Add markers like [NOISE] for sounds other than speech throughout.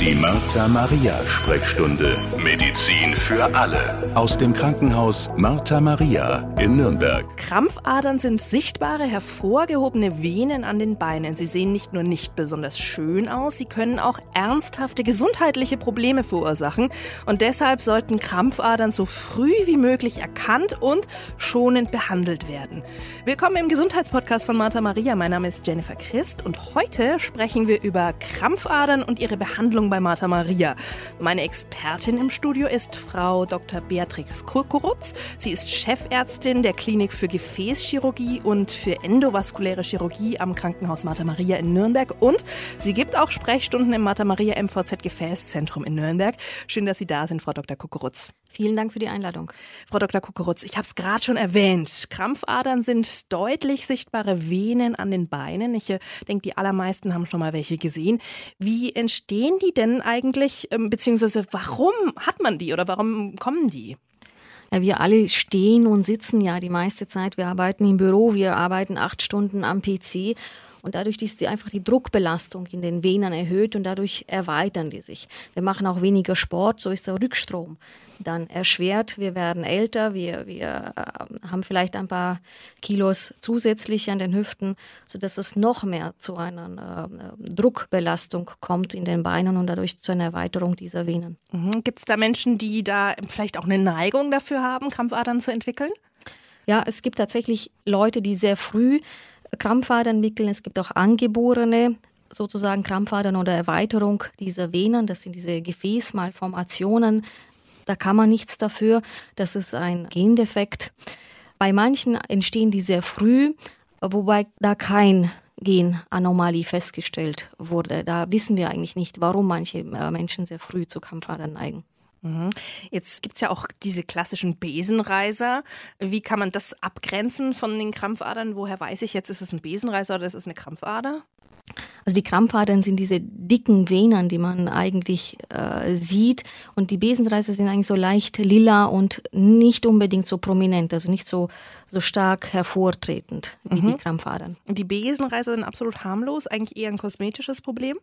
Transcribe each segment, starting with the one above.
Die Martha Maria Sprechstunde. Medizin für alle. Aus dem Krankenhaus Martha Maria in Nürnberg. Krampfadern sind sichtbare, hervorgehobene Venen an den Beinen. Sie sehen nicht nur nicht besonders schön aus, sie können auch ernsthafte gesundheitliche Probleme verursachen. Und deshalb sollten Krampfadern so früh wie möglich erkannt und schonend behandelt werden. Willkommen im Gesundheitspodcast von Martha Maria. Mein Name ist Jennifer Christ und heute sprechen wir über Krampfadern und ihre Behandlung bei Martha Maria. Meine Expertin im Studio ist Frau Dr. Beatrix Kurkurutz. Sie ist Chefärztin der Klinik für Gefäßchirurgie und für endovaskuläre Chirurgie am Krankenhaus Martha Maria in Nürnberg und sie gibt auch Sprechstunden im Martha Maria MVZ Gefäßzentrum in Nürnberg. Schön, dass Sie da sind, Frau Dr. Kurkurutz. Vielen Dank für die Einladung. Frau Dr. Kukurutz, ich habe es gerade schon erwähnt. Krampfadern sind deutlich sichtbare Venen an den Beinen. Ich äh, denke, die allermeisten haben schon mal welche gesehen. Wie entstehen die denn eigentlich, ähm, beziehungsweise warum hat man die oder warum kommen die? Ja, wir alle stehen und sitzen ja die meiste Zeit. Wir arbeiten im Büro, wir arbeiten acht Stunden am PC. Und dadurch ist die, einfach die Druckbelastung in den Venen erhöht und dadurch erweitern die sich. Wir machen auch weniger Sport, so ist der Rückstrom dann erschwert. Wir werden älter, wir, wir äh, haben vielleicht ein paar Kilos zusätzlich an den Hüften, sodass es noch mehr zu einer äh, Druckbelastung kommt in den Beinen und dadurch zu einer Erweiterung dieser Venen. Mhm. Gibt es da Menschen, die da vielleicht auch eine Neigung dafür haben, Krampfadern zu entwickeln? Ja, es gibt tatsächlich Leute, die sehr früh Krampfadern entwickeln. Es gibt auch angeborene sozusagen Krampfadern oder Erweiterung dieser Venen. Das sind diese Gefäßmalformationen. Da kann man nichts dafür. Das ist ein Gendefekt. Bei manchen entstehen die sehr früh, wobei da kein Genanomalie festgestellt wurde. Da wissen wir eigentlich nicht, warum manche äh, Menschen sehr früh zu Krampfadern neigen. Mhm. Jetzt gibt es ja auch diese klassischen Besenreiser. Wie kann man das abgrenzen von den Krampfadern? Woher weiß ich jetzt, ist es ein Besenreiser oder ist es eine Krampfader? Also die Krampfadern sind diese dicken Venen, die man eigentlich äh, sieht. Und die Besenreiser sind eigentlich so leicht lila und nicht unbedingt so prominent, also nicht so, so stark hervortretend wie mhm. die Krampfadern. Und die Besenreiser sind absolut harmlos, eigentlich eher ein kosmetisches Problem?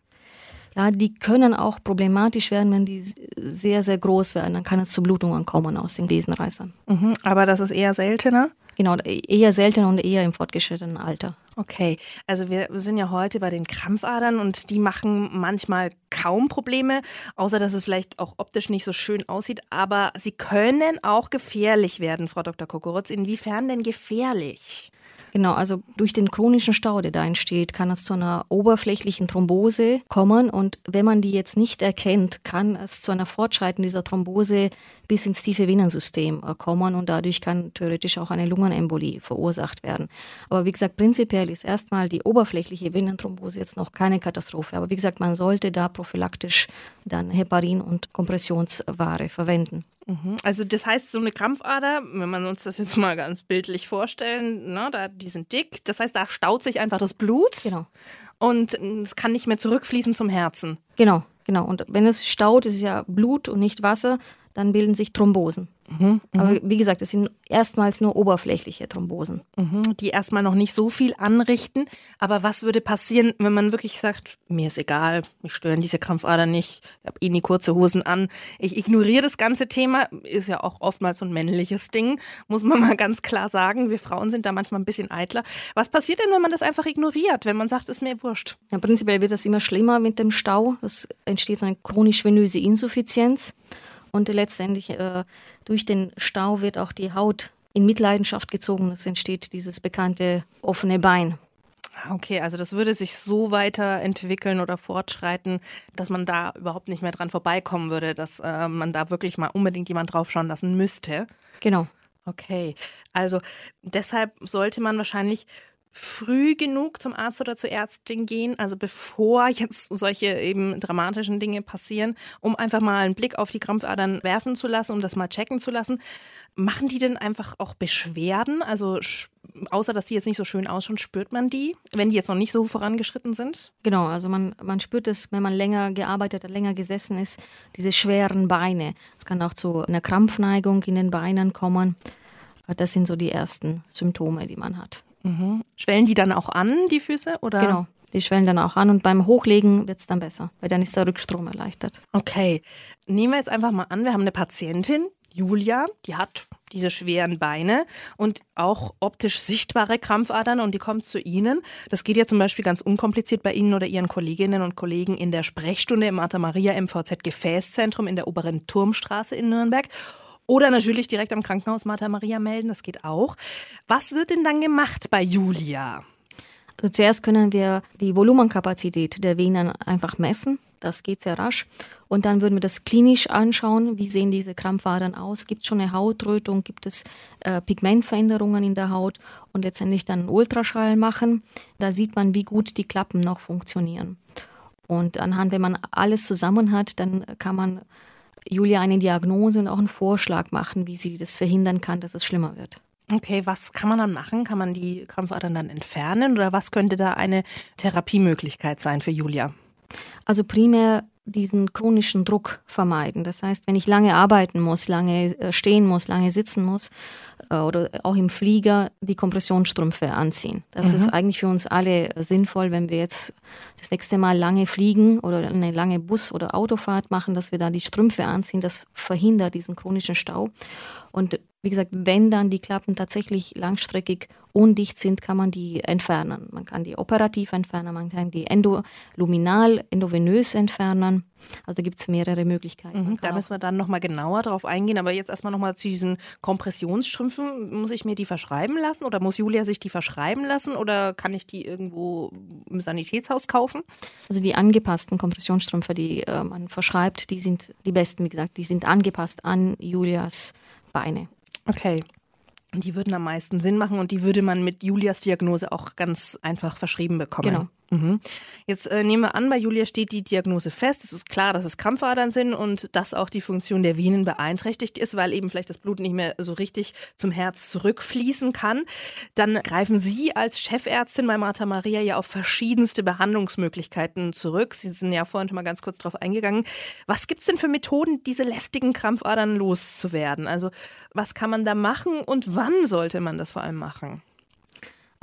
Ja, die können auch problematisch werden, wenn die sehr, sehr groß werden. Dann kann es zu Blutungen kommen aus den Besenreißern. Mhm, aber das ist eher seltener? Genau, eher seltener und eher im fortgeschrittenen Alter. Okay, also wir sind ja heute bei den Krampfadern und die machen manchmal kaum Probleme, außer dass es vielleicht auch optisch nicht so schön aussieht, aber sie können auch gefährlich werden, Frau Dr. Kokorotz. Inwiefern denn gefährlich? Genau, also durch den chronischen Stau, der da entsteht, kann es zu einer oberflächlichen Thrombose kommen. Und wenn man die jetzt nicht erkennt, kann es zu einer Fortschreiten dieser Thrombose bis ins tiefe Venensystem äh, kommen und dadurch kann theoretisch auch eine Lungenembolie verursacht werden. Aber wie gesagt, prinzipiell ist erstmal die oberflächliche Venenthrombose jetzt noch keine Katastrophe. Aber wie gesagt, man sollte da prophylaktisch dann Heparin und Kompressionsware verwenden. Mhm. Also das heißt, so eine Krampfader, wenn man uns das jetzt mal ganz bildlich vorstellen, ne, da, die sind dick, das heißt, da staut sich einfach das Blut. Genau. Und es kann nicht mehr zurückfließen zum Herzen. Genau, genau. Und wenn es staut, ist es ja Blut und nicht Wasser, dann bilden sich Thrombosen. Mhm, Aber wie gesagt, es sind erstmals nur oberflächliche Thrombosen. Mhm, die erstmal noch nicht so viel anrichten. Aber was würde passieren, wenn man wirklich sagt, mir ist egal, mich stören diese Krampfader nicht, ich habe eh nie kurze Hosen an, ich ignoriere das ganze Thema, ist ja auch oftmals so ein männliches Ding, muss man [LAUGHS] mal ganz klar sagen. Wir Frauen sind da manchmal ein bisschen eitler. Was passiert denn, wenn man das einfach ignoriert, wenn man sagt, ist mir wurscht? Ja, prinzipiell wird das immer schlimmer mit dem Stau. Es entsteht so eine chronisch-venöse Insuffizienz. Und letztendlich äh, durch den Stau wird auch die Haut in Mitleidenschaft gezogen. Es entsteht dieses bekannte offene Bein. Ah, okay, also das würde sich so weiterentwickeln oder fortschreiten, dass man da überhaupt nicht mehr dran vorbeikommen würde, dass äh, man da wirklich mal unbedingt jemand draufschauen lassen müsste. Genau. Okay, also deshalb sollte man wahrscheinlich früh genug zum Arzt oder zur Ärztin gehen, also bevor jetzt solche eben dramatischen Dinge passieren, um einfach mal einen Blick auf die Krampfadern werfen zu lassen, um das mal checken zu lassen. Machen die denn einfach auch Beschwerden? Also außer dass die jetzt nicht so schön ausschauen, spürt man die, wenn die jetzt noch nicht so vorangeschritten sind? Genau, also man, man spürt es, wenn man länger gearbeitet hat, länger gesessen ist, diese schweren Beine. Es kann auch zu einer Krampfneigung in den Beinen kommen. Das sind so die ersten Symptome, die man hat. Mhm. Schwellen die dann auch an, die Füße? Oder? Genau. Die schwellen dann auch an und beim Hochlegen wird es dann besser, weil dann ist der Rückstrom erleichtert. Okay, nehmen wir jetzt einfach mal an, wir haben eine Patientin, Julia, die hat diese schweren Beine und auch optisch sichtbare Krampfadern und die kommt zu Ihnen. Das geht ja zum Beispiel ganz unkompliziert bei Ihnen oder Ihren Kolleginnen und Kollegen in der Sprechstunde im Martha Maria MVZ Gefäßzentrum in der oberen Turmstraße in Nürnberg. Oder natürlich direkt am Krankenhaus Martha Maria melden, das geht auch. Was wird denn dann gemacht bei Julia? Also zuerst können wir die Volumenkapazität der Venen einfach messen. Das geht sehr rasch. Und dann würden wir das klinisch anschauen. Wie sehen diese Krampfadern aus? Gibt es schon eine Hautrötung? Gibt es äh, Pigmentveränderungen in der Haut? Und letztendlich dann einen Ultraschall machen. Da sieht man, wie gut die Klappen noch funktionieren. Und anhand, wenn man alles zusammen hat, dann kann man Julia eine Diagnose und auch einen Vorschlag machen, wie sie das verhindern kann, dass es schlimmer wird. Okay, was kann man dann machen? Kann man die Krampfadern dann entfernen oder was könnte da eine Therapiemöglichkeit sein für Julia? Also primär diesen chronischen Druck vermeiden. Das heißt, wenn ich lange arbeiten muss, lange äh, stehen muss, lange sitzen muss äh, oder auch im Flieger die Kompressionsstrümpfe anziehen. Das mhm. ist eigentlich für uns alle sinnvoll, wenn wir jetzt das nächste Mal lange fliegen oder eine lange Bus- oder Autofahrt machen, dass wir da die Strümpfe anziehen. Das verhindert diesen chronischen Stau. Und wie gesagt, wenn dann die Klappen tatsächlich langstreckig undicht sind, kann man die entfernen. Man kann die operativ entfernen, man kann die endoluminal, endovenös entfernen. Also da gibt es mehrere Möglichkeiten. Mhm, da müssen wir dann nochmal genauer drauf eingehen. Aber jetzt erstmal nochmal zu diesen Kompressionsstrümpfen. Muss ich mir die verschreiben lassen oder muss Julia sich die verschreiben lassen oder kann ich die irgendwo im Sanitätshaus kaufen? Also die angepassten Kompressionsstrümpfe, die äh, man verschreibt, die sind die besten, wie gesagt, die sind angepasst an Julias Beine. Okay. Die würden am meisten Sinn machen und die würde man mit Julias Diagnose auch ganz einfach verschrieben bekommen. Genau. Mhm. Jetzt äh, nehmen wir an, bei Julia steht die Diagnose fest. Es ist klar, dass es Krampfadern sind und dass auch die Funktion der Venen beeinträchtigt ist, weil eben vielleicht das Blut nicht mehr so richtig zum Herz zurückfließen kann. Dann greifen Sie als Chefärztin bei Martha Maria ja auf verschiedenste Behandlungsmöglichkeiten zurück. Sie sind ja vorhin schon mal ganz kurz darauf eingegangen. Was gibt es denn für Methoden, diese lästigen Krampfadern loszuwerden? Also was kann man da machen und wann sollte man das vor allem machen?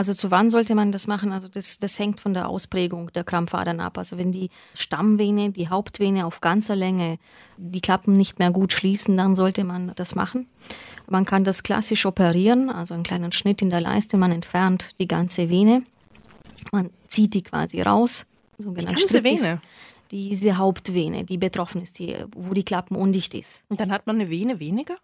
Also zu wann sollte man das machen? Also das, das hängt von der Ausprägung der Krampfadern ab. Also wenn die Stammvene, die Hauptvene auf ganzer Länge die Klappen nicht mehr gut schließen, dann sollte man das machen. Man kann das klassisch operieren, also einen kleinen Schnitt in der Leiste, man entfernt die ganze Vene. Man zieht die quasi raus. die ganze Vene? Diese Hauptvene, die betroffen ist, die, wo die Klappen undicht ist. Und dann hat man eine Vene weniger?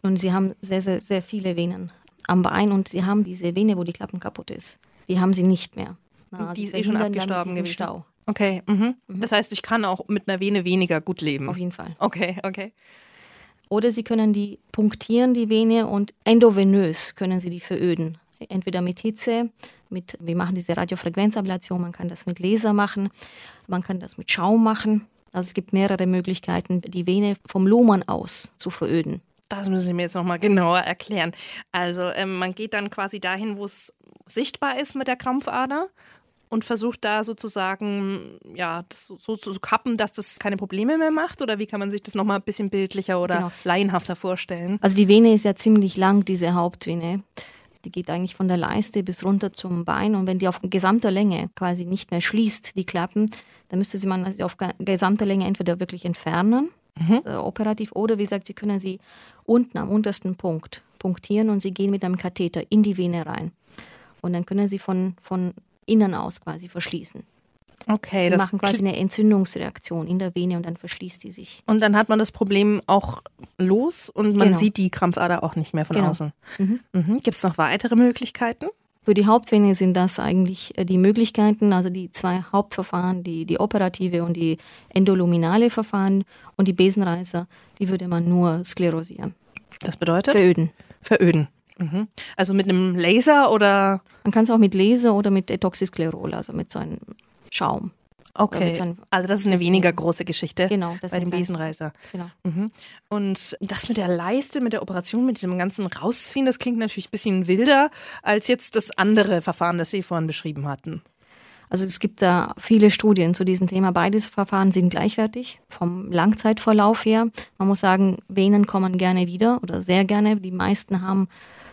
Und sie haben sehr, sehr, sehr viele Venen am Bein und sie haben diese Vene, wo die Klappen kaputt ist. Die haben sie nicht mehr. Na, die ist eh schon abgestorben gewesen. Stau. Okay, mhm. Mhm. das heißt, ich kann auch mit einer Vene weniger gut leben. Auf jeden Fall. Okay, okay. Oder Sie können die punktieren, die Vene, und endovenös können Sie die veröden. Entweder mit Hitze, mit, wir machen diese Radiofrequenzablation, man kann das mit Laser machen, man kann das mit Schaum machen. Also es gibt mehrere Möglichkeiten, die Vene vom Lumen aus zu veröden. Das müssen Sie mir jetzt nochmal genauer erklären. Also ähm, man geht dann quasi dahin, wo es sichtbar ist mit der Krampfader und versucht da sozusagen ja, so, so, zu kappen, dass das keine Probleme mehr macht? Oder wie kann man sich das nochmal ein bisschen bildlicher oder genau. laienhafter vorstellen? Also die Vene ist ja ziemlich lang, diese Hauptvene. Die geht eigentlich von der Leiste bis runter zum Bein. Und wenn die auf gesamter Länge quasi nicht mehr schließt, die Klappen, dann müsste sie man also auf gesamter Länge entweder wirklich entfernen mhm. äh, operativ. Oder wie gesagt, Sie können sie unten am untersten Punkt punktieren und Sie gehen mit einem Katheter in die Vene rein. Und dann können Sie von, von innen aus quasi verschließen. Okay, Sie machen quasi eine Entzündungsreaktion in der Vene und dann verschließt die sich. Und dann hat man das Problem auch los und man genau. sieht die Krampfader auch nicht mehr von genau. außen. Mhm. Mhm. Gibt es noch weitere Möglichkeiten? Für die Hauptvene sind das eigentlich äh, die Möglichkeiten, also die zwei Hauptverfahren, die, die operative und die endoluminale Verfahren und die Besenreißer, die würde man nur sklerosieren. Das bedeutet? Veröden. Veröden. Mhm. Also mit einem Laser oder? Man kann es auch mit Laser oder mit Etoxysklerol, also mit so einem Schaum. Okay, also das ist eine weniger große Geschichte genau, bei dem Besenreißer. Genau. Mhm. Und das mit der Leiste, mit der Operation, mit dem ganzen Rausziehen, das klingt natürlich ein bisschen wilder als jetzt das andere Verfahren, das Sie vorhin beschrieben hatten. Also es gibt da viele Studien zu diesem Thema. Beide Verfahren sind gleichwertig vom Langzeitverlauf her. Man muss sagen, Venen kommen gerne wieder oder sehr gerne. Die meisten haben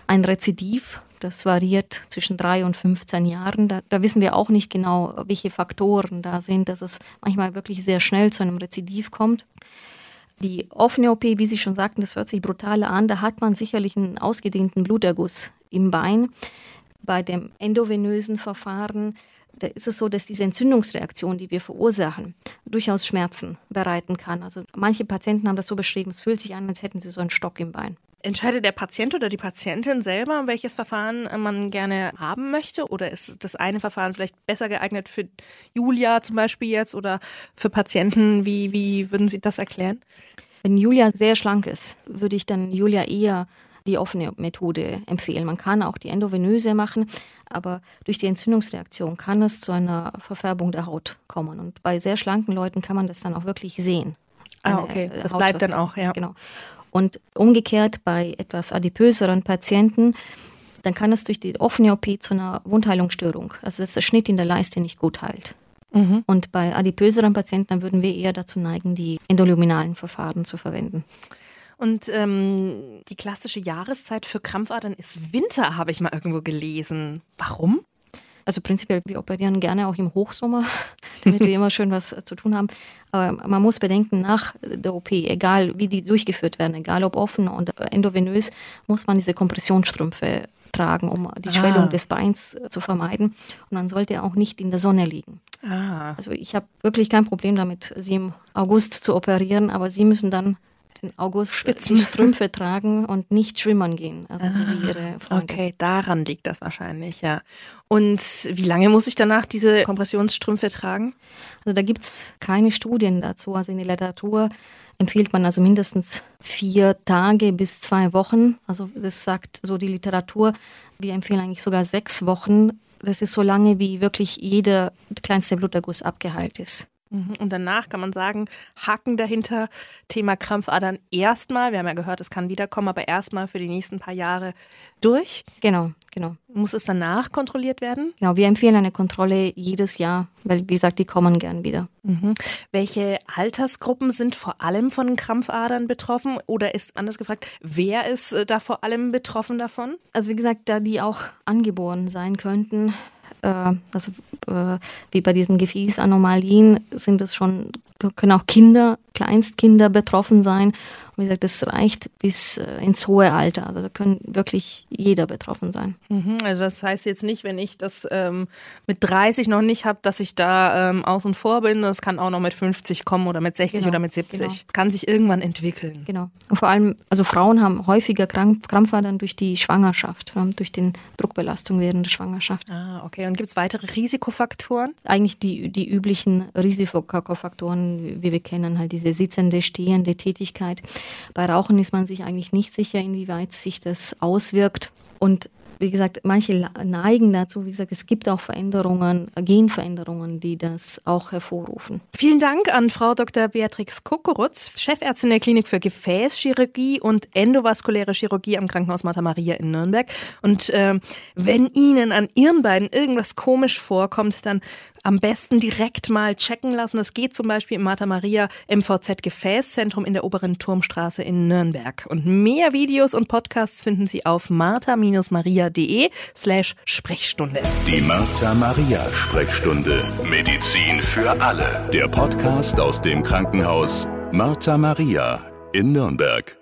ein Rezidiv Das variiert zwischen drei und 15 Jahren. Da, da, wissen wir auch nicht genau, welche Faktoren da sind, dass es manchmal wirklich sehr schnell zu einem Rezidiv kommt. Die offene OP, wie Sie schon sagten, das hört sich brutal an. Da hat man sicherlich einen ausgedehnten Bluterguss im Bein. Bei dem endovenösen Verfahren da ist es so, dass diese Entzündungsreaktion, die wir verursachen, durchaus Schmerzen bereiten kann. Also manche Patienten haben das so beschrieben, es fühlt sich an, als hätten sie so einen Stock im Bein. Entscheidet der Patient oder die Patientin selber, welches Verfahren man gerne haben möchte? Oder ist das eine Verfahren vielleicht besser geeignet für Julia zum Beispiel jetzt oder für Patienten? Wie, wie würden Sie das erklären? Wenn Julia sehr schlank ist, würde ich dann Julia eher die offene Methode empfehlen. Man kann auch die endovenöse machen, aber durch die Entzündungsreaktion kann es zu einer Verfärbung der Haut kommen. Und bei sehr schlanken Leuten kann man das dann auch wirklich sehen. Ah, okay. Das bleibt dann auch, ja. Genau. Und umgekehrt bei etwas adipöseren Patienten, dann kann es durch die offene OP zu einer Wundheilungsstörung, also dass der Schnitt in der Leiste nicht gut heilt. Mhm. Und bei adipöseren Patienten, dann würden wir eher dazu neigen, die endoluminalen Verfahren zu verwenden. Und ähm, die klassische Jahreszeit für Krampfadern ist Winter, habe ich mal irgendwo gelesen. Warum? Also prinzipiell, wir operieren gerne auch im Hochsommer, [LAUGHS] damit wir immer schön was zu tun haben. Aber man muss bedenken, nach der OP, egal wie die durchgeführt werden, egal ob offen oder endovenös, muss man diese Kompressionsstrümpfe tragen, um die ah. Schwellung des Beins zu vermeiden. Und man sollte auch nicht in der Sonne liegen. Ah. Also ich habe wirklich kein Problem damit, sie im August zu operieren, aber sie müssen dann im August Spitzen. Strümpfe tragen und nicht schwimmen gehen, also ah, so wie ah, ihre Freunde. Okay, daran liegt das wahrscheinlich, ja. Und wie lange muss ich danach diese Kompressionsstrümpfe tragen? Also da gibt es keine Studien dazu. Also in der Literatur empfiehlt man also mindestens vier Tage bis zwei Wochen. Also das sagt so die Literatur. Wir empfehlen eigentlich sogar sechs Wochen. Das ist so lange, wie wirklich jeder kleinste Bluterguss abgeheilt ist. Mhm. Und danach kann man sagen, Haken dahinter, Thema Krampfadern erstmal, wir haben ja gehört, es kann wiederkommen, aber erstmal für die nächsten paar Jahre durch. Genau, genau. Muss es danach kontrolliert werden? Genau, wir empfehlen eine Kontrolle jedes Jahr, weil wie gesagt, die kommen gern wieder. Mhm. Welche Altersgruppen sind vor allem von Krampfadern betroffen? Oder ist anders gefragt, wer ist äh, da vor allem betroffen davon? Also wie gesagt, da die auch angeboren sein könnten, also äh, wie bei diesen Gefäßanomalien sind es schon, können auch Kinder, Kleinstkinder betroffen sein wie gesagt, das reicht bis äh, ins hohe Alter. Also da können wirklich jeder betroffen sein. Mhm, also das heißt jetzt nicht, wenn ich das ähm, mit 30 noch nicht habe, dass ich da ähm, außen vor bin. Das kann auch noch mit 50 kommen oder mit 60 genau, oder mit 70. Genau. Kann sich irgendwann entwickeln. Genau. Und vor allem, also Frauen haben häufiger Krampf, Krampfadern durch die Schwangerschaft, durch die Druckbelastung während der Schwangerschaft. Ah, okay. Und gibt es weitere Risikofaktoren? Eigentlich die, die üblichen Risikofaktoren, wie wir kennen, halt diese sitzende, stehende Tätigkeit. Bei Rauchen ist man sich eigentlich nicht sicher, inwieweit sich das auswirkt. Und wie gesagt, manche neigen dazu. Wie gesagt, es gibt auch Veränderungen, Genveränderungen, die das auch hervorrufen. Vielen Dank an Frau Dr. Beatrix Kokorutz, Chefärztin der Klinik für Gefäßchirurgie und endovaskuläre Chirurgie am Krankenhaus Martha Maria in Nürnberg. Und äh, wenn Ihnen an Ihren beiden irgendwas komisch vorkommt, dann am besten direkt mal checken lassen. Das geht zum Beispiel im Martha Maria MVZ Gefäßzentrum in der oberen Turmstraße in Nürnberg. Und mehr Videos und Podcasts finden Sie auf martha-maria.de slash Sprechstunde. Die Martha Maria Sprechstunde. Medizin für alle. Der Podcast aus dem Krankenhaus Martha Maria in Nürnberg.